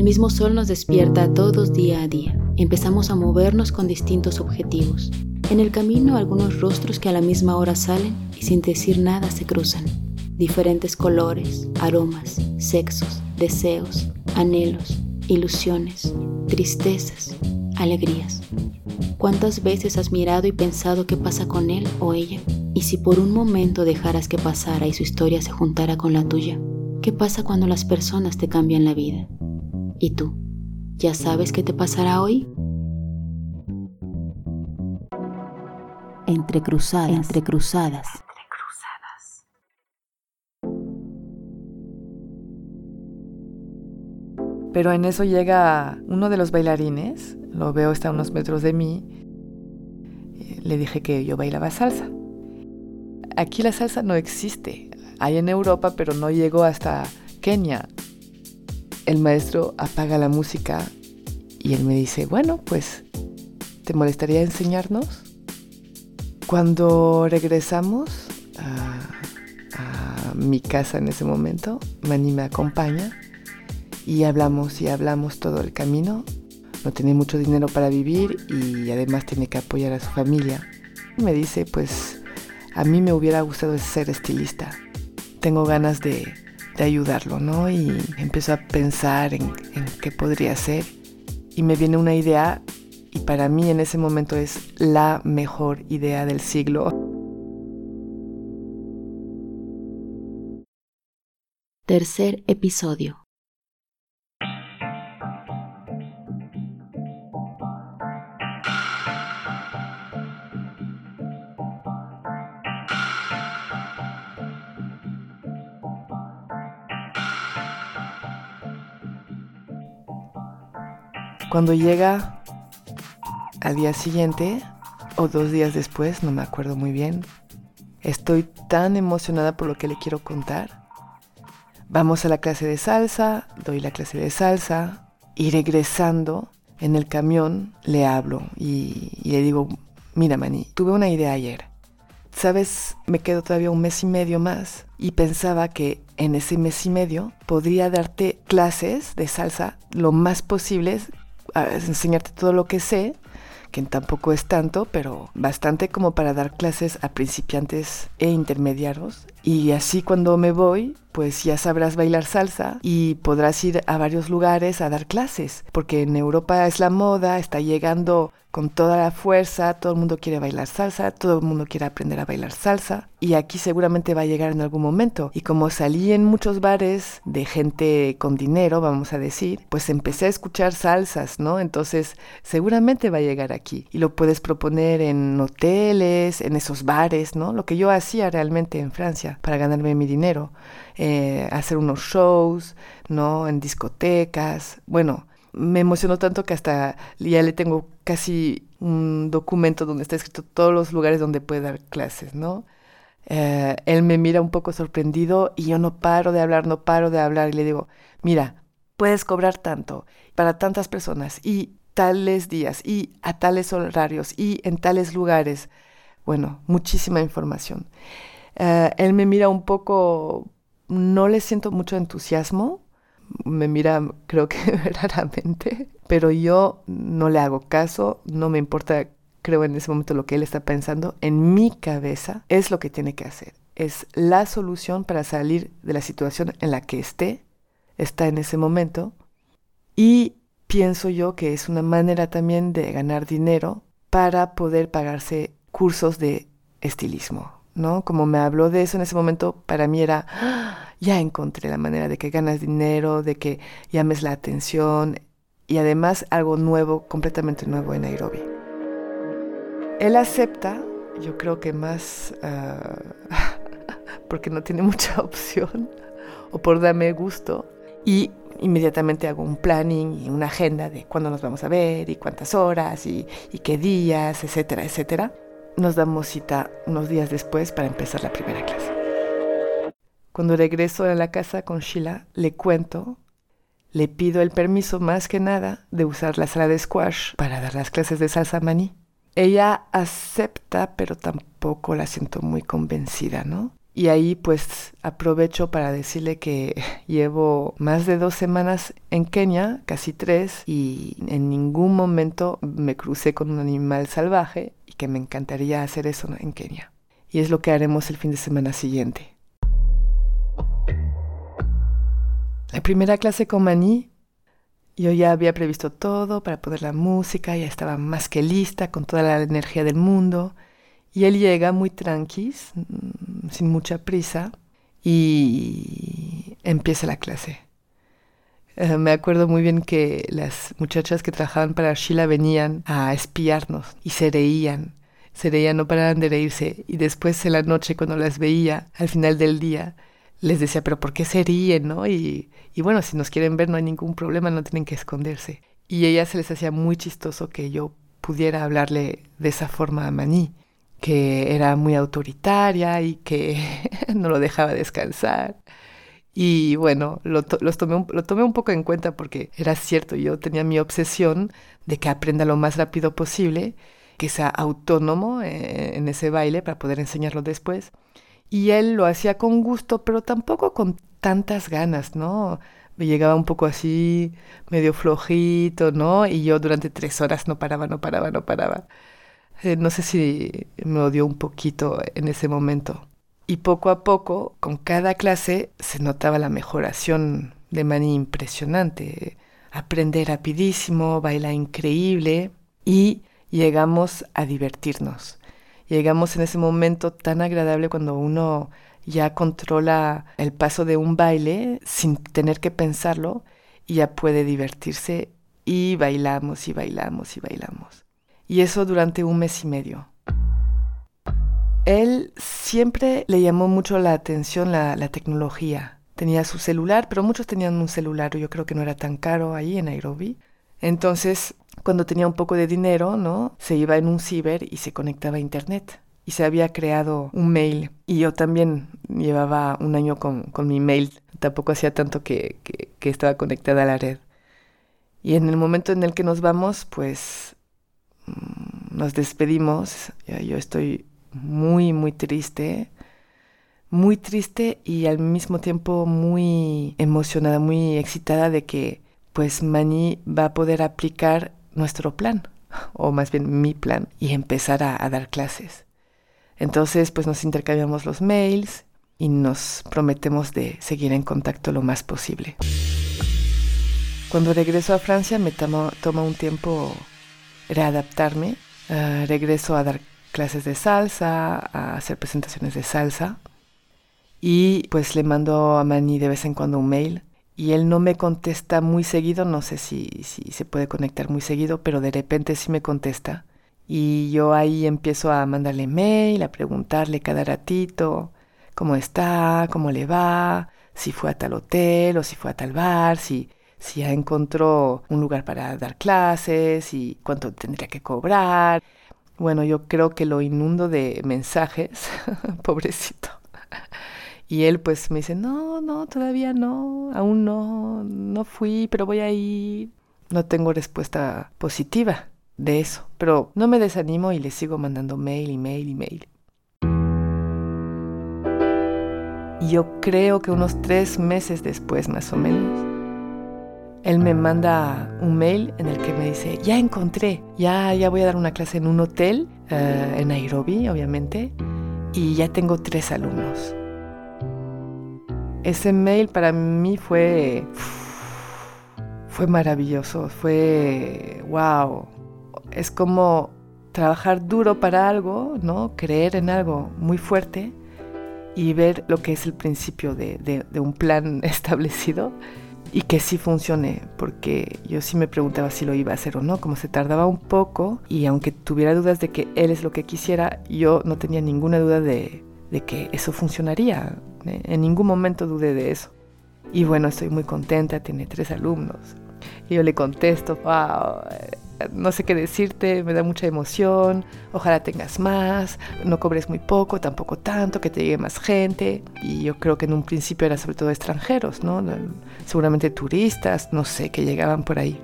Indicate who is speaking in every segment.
Speaker 1: El mismo sol nos despierta a todos día a día. Empezamos a movernos con distintos objetivos. En el camino algunos rostros que a la misma hora salen y sin decir nada se cruzan. Diferentes colores, aromas, sexos, deseos, anhelos, ilusiones, tristezas, alegrías. ¿Cuántas veces has mirado y pensado qué pasa con él o ella? Y si por un momento dejaras que pasara y su historia se juntara con la tuya, ¿qué pasa cuando las personas te cambian la vida? ¿Y tú? ¿Ya sabes qué te pasará hoy? Entre cruzadas, entre cruzadas.
Speaker 2: Pero en eso llega uno de los bailarines, lo veo está a unos metros de mí, le dije que yo bailaba salsa. Aquí la salsa no existe, hay en Europa, pero no llegó hasta Kenia. El maestro apaga la música y él me dice, bueno, pues, ¿te molestaría enseñarnos? Cuando regresamos a, mi casa en ese momento, Mani me acompaña y hablamos y hablamos todo el camino. No tiene mucho dinero para vivir y además tiene que apoyar a su familia. Me dice, pues a mí me hubiera gustado ser estilista. Tengo ganas de, ayudarlo, ¿no? Y empiezo a pensar en, en qué podría ser. Y me viene una idea y para mí en ese momento es la mejor idea del siglo.
Speaker 1: Tercer episodio.
Speaker 2: Cuando llega al día siguiente o dos días después, no me acuerdo muy bien, estoy tan emocionada por lo que le quiero contar. Vamos a la clase de salsa, doy la clase de salsa y regresando en el camión le hablo y, le digo, mira Mani, tuve una idea ayer. Sabes, me quedo todavía un mes y medio más y pensaba que en ese mes y medio podría darte clases de salsa lo más posibles enseñarte todo lo que sé, que tampoco es tanto, pero bastante como para dar clases a principiantes e intermediarios. Y así cuando me voy, pues ya sabrás bailar salsa y podrás ir a varios lugares a dar clases, porque en Europa es la moda, está llegando con toda la fuerza, todo el mundo quiere bailar salsa, todo el mundo quiere aprender a bailar salsa y aquí seguramente va a llegar en algún momento. Y como salí en muchos bares de gente con dinero, vamos a decir, pues empecé a escuchar salsas, ¿no? Entonces seguramente va a llegar aquí y lo puedes proponer en hoteles, en esos bares, ¿no? Lo que yo hacía realmente en Francia para ganarme mi dinero, eh, hacer unos shows, ¿no? En discotecas, bueno me emocionó tanto que hasta ya le tengo casi un documento donde está escrito todos los lugares donde puede dar clases, ¿no? Eh, él me mira un poco sorprendido y yo no paro de hablar, no paro de hablar y le digo, mira, puedes cobrar tanto para tantas personas y tales días y a tales horarios y en tales lugares. Bueno, muchísima información. Eh, él me mira un poco, no le siento mucho entusiasmo, me mira creo que raramente, pero yo no le hago caso, no me importa creo en ese momento lo que él está pensando, en mi cabeza es lo que tiene que hacer. Es la solución para salir de la situación en la que esté, está en ese momento. Y pienso yo que es una manera también de ganar dinero para poder pagarse cursos de estilismo, ¿no? Como me habló de eso en ese momento, para mí era ya encontré la manera de que ganas dinero, de que llames la atención y además algo nuevo, completamente nuevo en Nairobi. Él acepta, yo creo que más ah, porque no tiene mucha opción o por darme gusto y inmediatamente hago un planning y una agenda de cuándo nos vamos a ver y cuántas horas y, y qué días, etcétera, etcétera. Nos damos cita unos días después para empezar la primera clase. Cuando regreso a la casa con Sheila, le cuento, le pido el permiso más que nada de usar la sala de squash para dar las clases de salsa maní. Ella acepta, pero tampoco la siento muy convencida, ¿no? Y ahí pues aprovecho para decirle que llevo más de dos semanas en Kenia, casi tres, y en ningún momento me crucé con un animal salvaje que me encantaría hacer eso en Kenia. Y es lo que haremos el fin de semana siguiente. La primera clase con Maní, yo ya había previsto todo para poner la música, ya estaba más que lista, con toda la energía del mundo. Y él llega muy tranqui, mm, sin mucha prisa, y empieza la clase. Eh, me acuerdo muy bien que las muchachas que trabajaban para Sheila venían a espiarnos y se reían. Se reían, no paraban de reírse. Y después en la noche, cuando las veía, al final del día, les decía, pero ¿por qué se ríen, no? Y, y bueno, si nos quieren ver no hay ningún problema, no tienen que esconderse. Y ella se les hacía muy chistoso que yo pudiera hablarle de esa forma a Maní que era muy autoritaria y que no lo dejaba descansar. Y bueno, lo, los tomé un, lo tomé un poco en cuenta porque era cierto, yo tenía mi obsesión de que aprenda lo más rápido posible, que sea autónomo eh, en ese baile para poder enseñarlo después. Y él lo hacía con gusto, pero tampoco con tantas ganas, ¿no? Me llegaba un poco así, medio flojito, ¿no? Y yo durante tres horas no paraba, no paraba, no paraba. Eh, no sé si me odió un poquito en ese momento. Y poco a poco, con cada clase, se notaba la mejoración de Manny impresionante. Aprende rapidísimo, baila increíble y llegamos a divertirnos. Llegamos en ese momento tan agradable cuando uno ya controla el paso de un baile sin tener que pensarlo y ya puede divertirse y bailamos y bailamos y bailamos y eso durante un mes y medio. Él siempre le llamó mucho la atención la, tecnología. Tenía su celular, pero muchos tenían un celular, yo creo que no era tan caro ahí en Nairobi. Entonces, cuando tenía un poco de dinero, ¿no? Se iba en un ciber y se conectaba a internet. Y se había creado un mail. Y yo también llevaba un año con, mi mail. Tampoco hacía tanto que, que estaba conectada a la red. Y en el momento en el que nos vamos, pues Mm, nos despedimos. Yo estoy muy, muy triste. Muy triste y al mismo tiempo muy emocionada, muy excitada de que pues Mani va a poder aplicar nuestro plan, o más bien mi plan, y empezar a, dar clases. Entonces pues nos intercambiamos los mails y nos prometemos de seguir en contacto lo más posible. Cuando regreso a Francia me toma un tiempo readaptarme. Uh, regreso a dar clases de salsa, a hacer presentaciones de salsa. Y pues le mando a Manny de vez en cuando un mail. Y él no me contesta muy seguido, no sé si, si se puede conectar muy seguido, pero de repente sí me contesta. Y yo ahí empiezo a mandarle mail, a preguntarle cada ratito cómo está, cómo le va, si fue a tal hotel o si fue a tal bar, si, si ya encontró un lugar para dar clases y cuánto tendría que cobrar. Bueno, yo creo que lo inundo de mensajes, pobrecito. Y él pues me dice, no, no, todavía no, aún no, no fui, pero voy a ir. No tengo respuesta positiva de eso, pero no me desanimo y le sigo mandando mail y mail y mail. Yo creo que unos tres meses después más o menos, él me manda un mail en el que me dice, ya encontré, ya, ya voy a dar una clase en un hotel eh, en Nairobi, obviamente, y ya tengo tres alumnos. Ese mail para mí fue, fue maravilloso, fue, wow, es como trabajar duro para algo, ¿no? Creer en algo muy fuerte y ver lo que es el principio de un plan establecido y que sí funcione, porque yo sí me preguntaba si lo iba a hacer o no, como se tardaba un poco y aunque tuviera dudas de que él es lo que quisiera, yo no tenía ninguna duda de, de que eso funcionaría, en ningún momento dudé de eso. Y bueno, estoy muy contenta, tiene tres alumnos. Y yo le contesto, wow, no sé qué decirte, me da mucha emoción, ojalá tengas más, no cobres muy poco, tampoco tanto, que te llegue más gente. Y yo creo que en un principio era sobre todo extranjeros, ¿no? Seguramente turistas, no sé, que llegaban por ahí.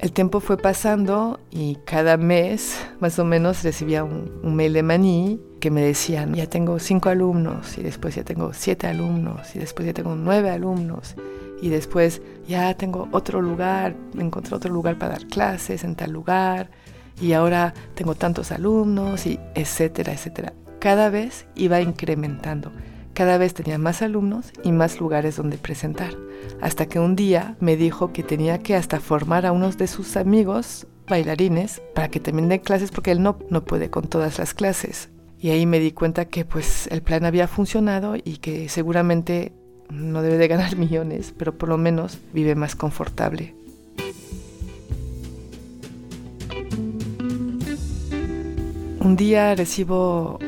Speaker 2: El tiempo fue pasando y cada mes más o menos recibía un, mail de Maní que me decían, ya tengo cinco alumnos y después ya tengo siete alumnos y después ya tengo nueve alumnos y después ya tengo otro lugar, encontré otro lugar para dar clases en tal lugar y ahora tengo tantos alumnos y etcétera, etcétera. Cada vez iba incrementando. Cada vez tenía más alumnos y más lugares donde presentar, hasta que un día me dijo que tenía que hasta formar a unos de sus amigos bailarines para que también den clases porque él no, no puede con todas las clases. Y ahí me di cuenta que pues el plan había funcionado y que seguramente no debe de ganar millones, pero por lo menos vive más confortable. Un día recibo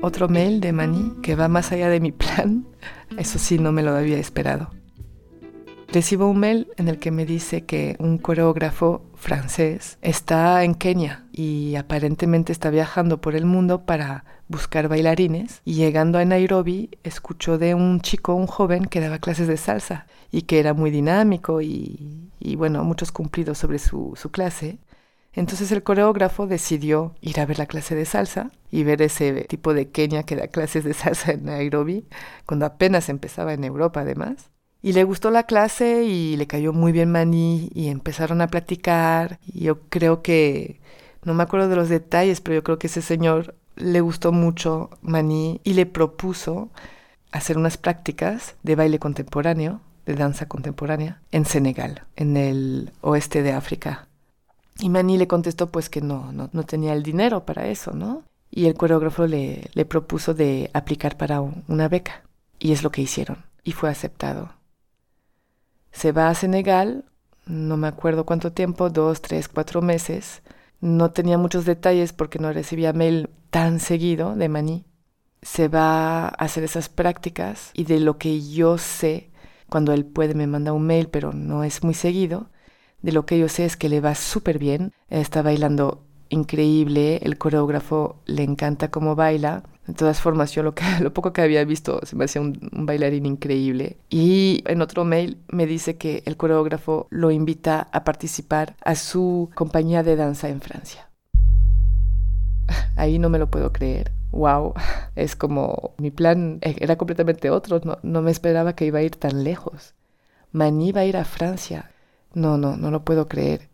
Speaker 2: otro mail de Mani que va más allá de mi plan. Eso sí, no me lo había esperado. Recibo un mail en el que me dice que un coreógrafo francés está en Kenia y aparentemente está viajando por el mundo para buscar bailarines y llegando a Nairobi escuchó de un chico, un joven que daba clases de salsa y que era muy dinámico y, bueno, muchos cumplidos sobre su, su clase entonces el coreógrafo decidió ir a ver la clase de salsa y ver ese tipo de Kenia que da clases de salsa en Nairobi, cuando apenas empezaba en Europa además. Y le gustó la clase y le cayó muy bien Maní y empezaron a platicar. Yo creo que, no me acuerdo de los detalles, pero yo creo que ese señor le gustó mucho Maní y le propuso hacer unas prácticas de baile contemporáneo, de danza contemporánea, en Senegal, en el oeste de África. Y Manny le contestó pues que no, no, tenía el dinero para eso, ¿no? Y el coreógrafo le, le propuso de aplicar para una beca. Y es lo que hicieron. Y fue aceptado. Se va a Senegal, no me acuerdo cuánto tiempo, dos, tres, cuatro meses. No tenía muchos detalles porque no recibía mail tan seguido de Maní. Se va a hacer esas prácticas y de lo que yo sé, cuando él puede me manda un mail, pero no es muy seguido, de lo que yo sé es que le va súper bien, está bailando increíble, el coreógrafo le encanta cómo baila. De todas formas, yo lo, que, lo poco que había visto se me hacía un, bailarín increíble. Y en otro mail me dice que el coreógrafo lo invita a participar a su compañía de danza en Francia. Ahí no me lo puedo creer. Wow, es como mi plan era completamente otro. No, no me esperaba que iba a ir tan lejos. Mani va a ir a Francia no, no, no lo puedo creer.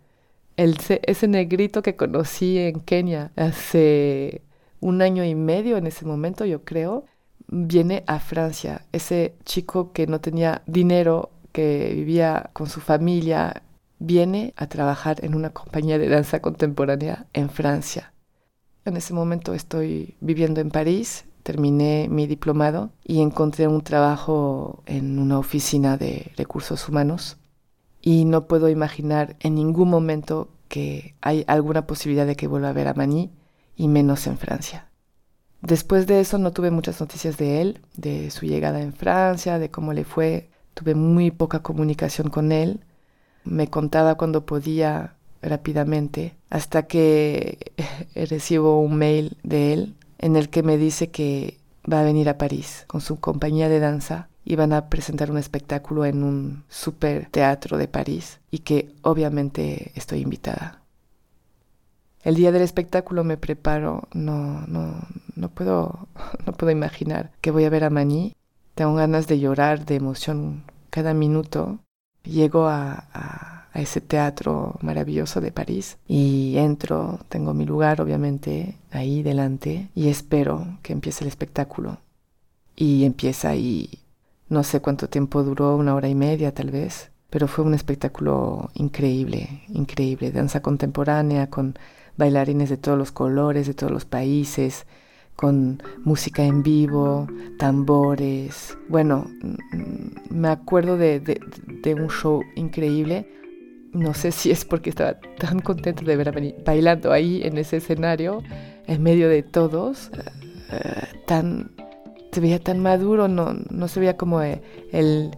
Speaker 2: El, ese negrito que conocí en Kenia hace un año y medio en ese momento, yo creo, viene a Francia. Ese chico que no tenía dinero, que vivía con su familia, viene a trabajar en una compañía de danza contemporánea en Francia. En ese momento estoy viviendo en París, terminé mi diplomado y encontré un trabajo en una oficina de recursos humanos y no puedo imaginar en ningún momento que hay alguna posibilidad de que vuelva a ver a Maní y menos en Francia. Después de eso no tuve muchas noticias de él, de su llegada en Francia, de cómo le fue. Tuve muy poca comunicación con él. Me contaba cuando podía rápidamente, hasta que recibo un mail de él en el que me dice que va a venir a París con su compañía de danza iban a presentar un espectáculo en un super teatro de París y que obviamente estoy invitada. El día del espectáculo me preparo, no, no, no puedo, no puedo imaginar que voy a ver a Maní. Tengo ganas de llorar de emoción cada minuto. Llego a, ese teatro maravilloso de París y entro, tengo mi lugar obviamente ahí delante y espero que empiece el espectáculo. Y empieza y no sé cuánto tiempo duró, una hora y media tal vez, pero fue un espectáculo increíble, increíble. Danza contemporánea con bailarines de todos los colores, de todos los países, con música en vivo, tambores. Bueno, mm, me acuerdo de, un show increíble. No sé si es porque estaba tan contento de ver a venir bailando ahí en ese escenario, en medio de todos, eh, tan se veía tan maduro, no, no se veía como el, el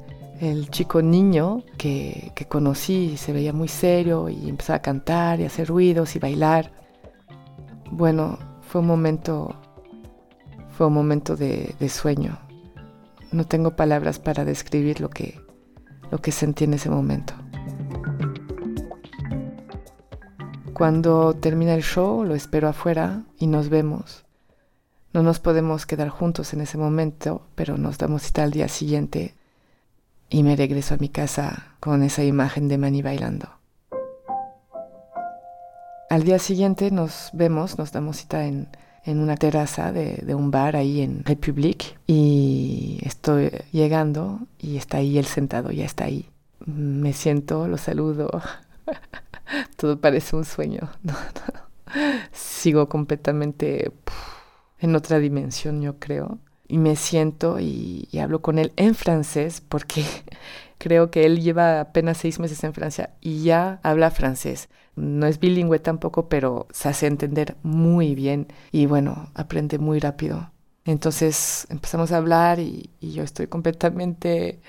Speaker 2: chico niño que, que, conocí, se veía muy serio y empezaba a cantar y hacer ruidos y bailar. Bueno, fue un momento, fue un momento de, de sueño. No tengo palabras para describir lo que, lo que sentí en ese momento. Cuando termina el show, lo espero afuera y nos vemos. No nos podemos quedar juntos en ese momento, pero nos damos cita al día siguiente y me regreso a mi casa con esa imagen de Manny bailando. Al día siguiente nos vemos, nos damos cita en, una terraza de, de, un bar ahí en Republic y estoy llegando y está ahí él sentado, ya está ahí. Me siento, lo saludo, todo parece un sueño. Sigo completamente en otra dimensión, yo creo. Y me siento y, hablo con él en francés porque creo que él lleva apenas seis meses en Francia y ya habla francés. No es bilingüe tampoco, pero se hace entender muy bien y bueno, aprende muy rápido. Entonces empezamos a hablar y yo estoy completamente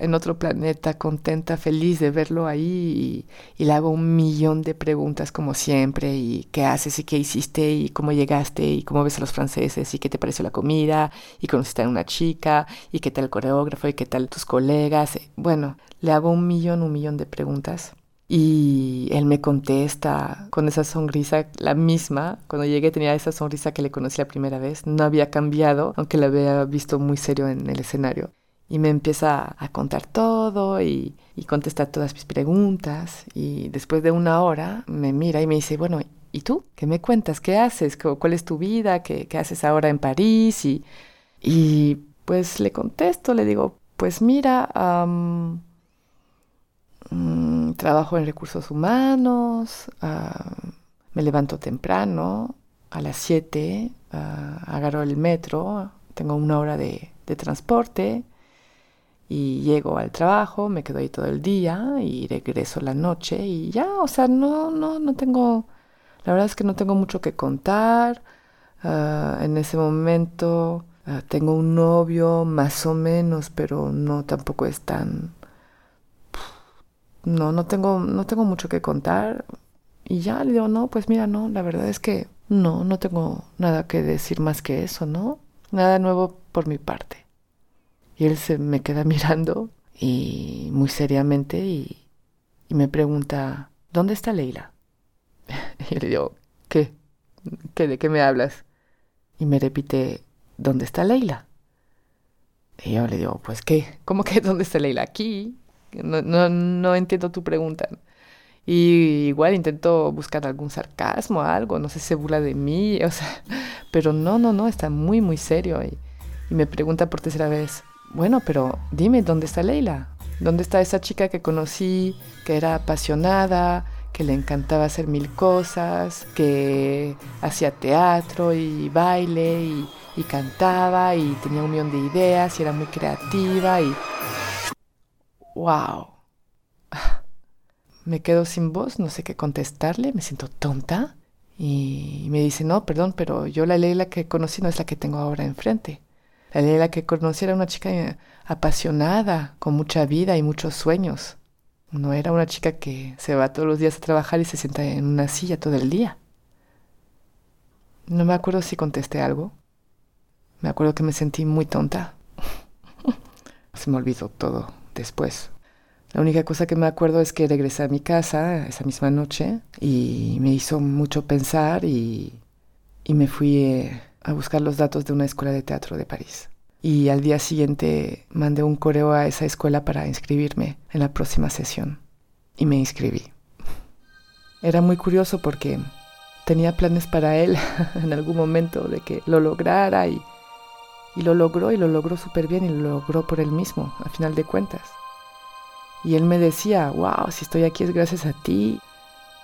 Speaker 2: en otro planeta, contenta, feliz de verlo ahí y, le hago un millón de preguntas como siempre y qué haces y qué hiciste y cómo llegaste y cómo ves a los franceses y qué te pareció la comida y conociste a una chica y qué tal el coreógrafo y qué tal tus colegas. Bueno, le hago un millón, un millón de preguntas. Y él me contesta con esa sonrisa, la misma. Cuando llegué tenía esa sonrisa que le conocí la primera vez. No había cambiado, aunque la había visto muy serio en el escenario y me empieza a contar todo y, y contesta todas mis preguntas y después de una hora me mira y me dice, bueno, ¿y tú? ¿Qué me cuentas? ¿Qué haces? ¿Cuál es tu vida? ¿Qué, qué haces ahora en París? Y, y, pues le contesto, le digo, pues mira, mm, trabajo en recursos humanos, me levanto temprano, a las 7, agarro el metro, tengo una hora de, de transporte, y llego al trabajo, me quedo ahí todo el día y regreso la noche y ya, o sea, no, no, no tengo, la verdad es que no tengo mucho que contar. Ah, en ese momento ah, tengo un novio más o menos, pero no tampoco es tan, no, no tengo, no tengo mucho que contar. Y ya le digo, no, pues mira, no, la verdad es que no, no tengo nada que decir más que eso, ¿no? Nada nuevo por mi parte. Y él se me queda mirando y muy seriamente y, me pregunta, ¿dónde está Leila? Y le digo, ¿qué? ¿Qué? ¿De qué me hablas? Y me repite, ¿dónde está Leila? Y yo le digo, pues qué, ¿cómo que dónde está Leila? Aquí. No, no, no entiendo tu pregunta. Y igual intento buscar algún sarcasmo, algo, no sé, se burla de mí, o sea, pero no, no, no, está muy, muy serio. Y, y me pregunta por tercera vez, bueno, pero dime, ¿dónde está Leila? ¿Dónde está esa chica que conocí, que era apasionada, que le encantaba hacer mil cosas, que hacía teatro y baile y, cantaba y tenía un millón de ideas y era muy creativa y... ¡Wow! Me quedo sin voz, no sé qué contestarle, me siento tonta. Y me dice, no, perdón, pero yo la Leila que conocí no es la que tengo ahora enfrente. La Leila que conocí era una chica eh, apasionada, con mucha vida y muchos sueños. No era una chica que se va todos los días a trabajar y se sienta en una silla todo el día. No me acuerdo si contesté algo. Me acuerdo que me sentí muy tonta. se me olvidó todo después. La única cosa que me acuerdo es que regresé a mi casa esa misma noche y me hizo mucho pensar y, me fui eh, a buscar los datos de una escuela de teatro de París. Y al día siguiente mandé un correo a esa escuela para inscribirme en la próxima sesión. Y me inscribí. Era muy curioso porque tenía planes para él en algún momento de que lo lograra y, y lo logró y lo logró súper bien y lo logró por él mismo, a final de cuentas. Y él me decía, wow, si estoy aquí es gracias a ti,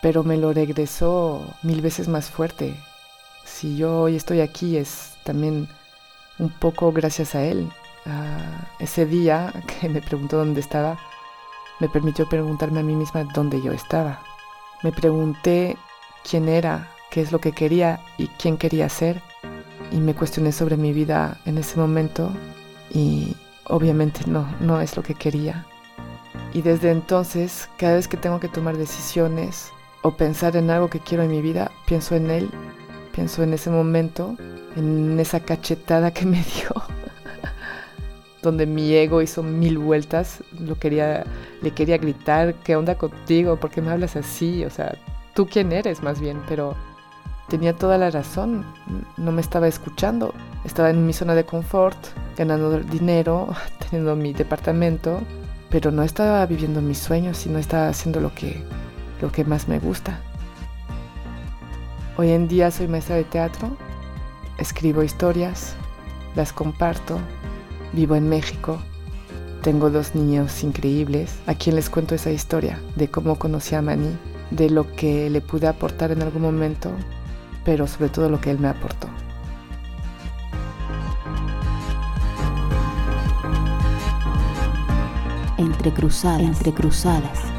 Speaker 2: pero me lo regresó mil veces más fuerte, si yo hoy estoy aquí es también un poco gracias a él. ese día que me preguntó dónde estaba, me permitió preguntarme a mí misma dónde yo estaba. Me pregunté quién era, qué es lo que quería y quién quería ser. Y me cuestioné sobre mi vida en ese momento y obviamente no, no es lo que quería. Y desde entonces, cada vez que tengo que tomar decisiones o pensar en algo que quiero en mi vida, pienso en él pienso en ese momento, en esa cachetada que me dio. donde mi ego hizo mil vueltas, lo quería, le quería gritar, ¿qué onda contigo? ¿Por qué me hablas así? O sea, ¿tú quién eres más bien? Pero tenía toda la razón, no me estaba escuchando, estaba en mi zona de confort, ganando dinero, teniendo mi departamento, pero no estaba viviendo mis sueños, sino estaba haciendo lo que, lo que más me gusta. Hoy en día soy maestra de teatro, escribo historias, las comparto, vivo en México, tengo dos niños increíbles a quien les cuento esa historia de cómo conocí a Mani, de lo que le pude aportar en algún momento, pero sobre todo lo que él me aportó.
Speaker 1: Entre cruzadas, entre cruzadas.